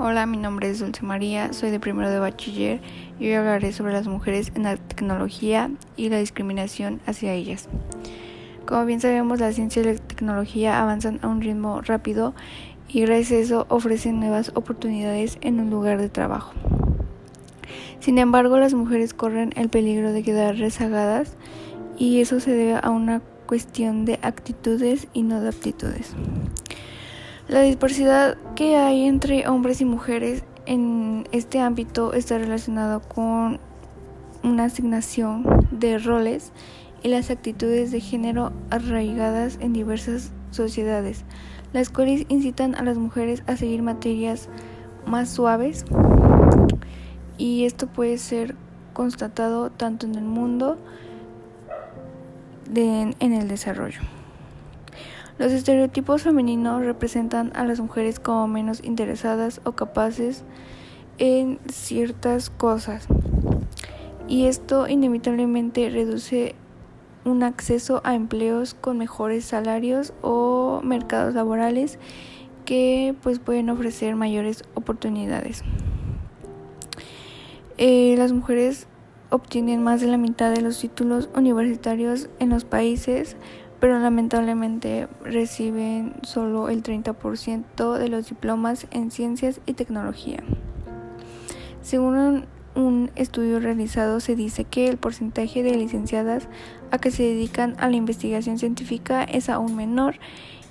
Hola, mi nombre es Dulce María, soy de primero de bachiller y hoy hablaré sobre las mujeres en la tecnología y la discriminación hacia ellas. Como bien sabemos, la ciencia y la tecnología avanzan a un ritmo rápido y gracias a eso ofrecen nuevas oportunidades en un lugar de trabajo. Sin embargo, las mujeres corren el peligro de quedar rezagadas y eso se debe a una cuestión de actitudes y no de aptitudes. La disparidad que hay entre hombres y mujeres en este ámbito está relacionado con una asignación de roles y las actitudes de género arraigadas en diversas sociedades, las cuales incitan a las mujeres a seguir materias más suaves y esto puede ser constatado tanto en el mundo de, en el desarrollo. Los estereotipos femeninos representan a las mujeres como menos interesadas o capaces en ciertas cosas y esto inevitablemente reduce un acceso a empleos con mejores salarios o mercados laborales que pues pueden ofrecer mayores oportunidades. Eh, las mujeres obtienen más de la mitad de los títulos universitarios en los países pero lamentablemente reciben solo el 30% de los diplomas en ciencias y tecnología. Según un, estudio realizado se dice que el porcentaje de licenciadas a que se dedican a la investigación científica es aún menor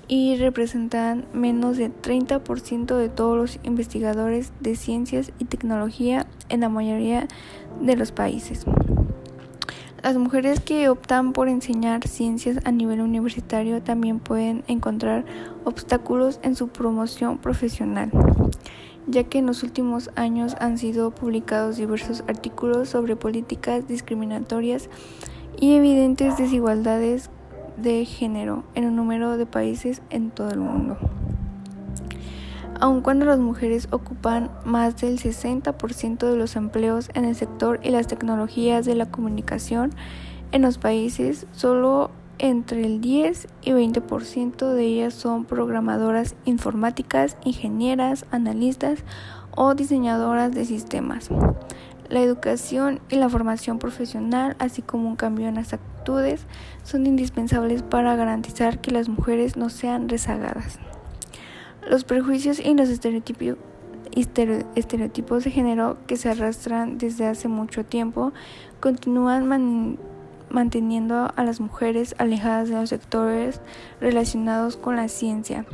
y representan menos del 30% de todos los investigadores de ciencias y tecnología en la mayoría de los países. Las mujeres que optan por enseñar ciencias a nivel universitario también pueden encontrar obstáculos en su promoción profesional, ya que en los últimos años han sido publicados diversos artículos sobre políticas discriminatorias y evidentes desigualdades de género en un número de países en todo el mundo aun cuando las mujeres ocupan más del 60% de los empleos en el sector y las tecnologías de la comunicación en los países, solo entre el 10 y 20% de ellas son programadoras informáticas, ingenieras, analistas o diseñadoras de sistemas. La educación y la formación profesional, así como un cambio en las actitudes, son indispensables para garantizar que las mujeres no sean rezagadas. Los prejuicios y los estereotipos, de género que se arrastran desde hace mucho tiempo continúan manteniendo a las mujeres alejadas de los sectores relacionados con la ciencia.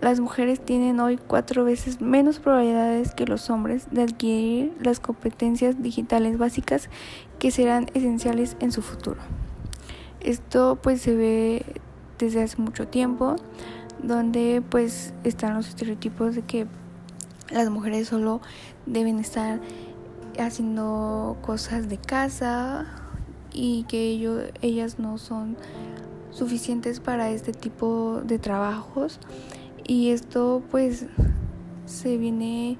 Las mujeres tienen hoy cuatro veces menos probabilidades que los hombres de adquirir las competencias digitales básicas que serán esenciales en su futuro. Esto pues se ve desde hace mucho tiempo donde pues están los estereotipos de que las mujeres solo deben estar haciendo cosas de casa y que ellas no son suficientes para este tipo de trabajos. Y esto pues se viene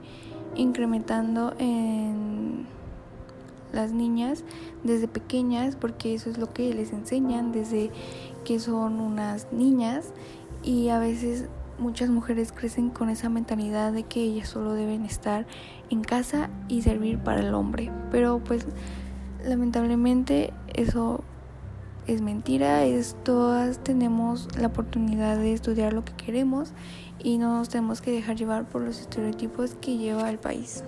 incrementando en las niñas desde pequeñas porque eso es lo que les enseñan desde que son unas niñas y a veces muchas mujeres crecen con esa mentalidad de que ellas solo deben estar en casa y servir para el hombre. Pero pues lamentablemente eso es mentira, es todas tenemos la oportunidad de estudiar lo que queremos y no nos tenemos que dejar llevar por los estereotipos que lleva el país.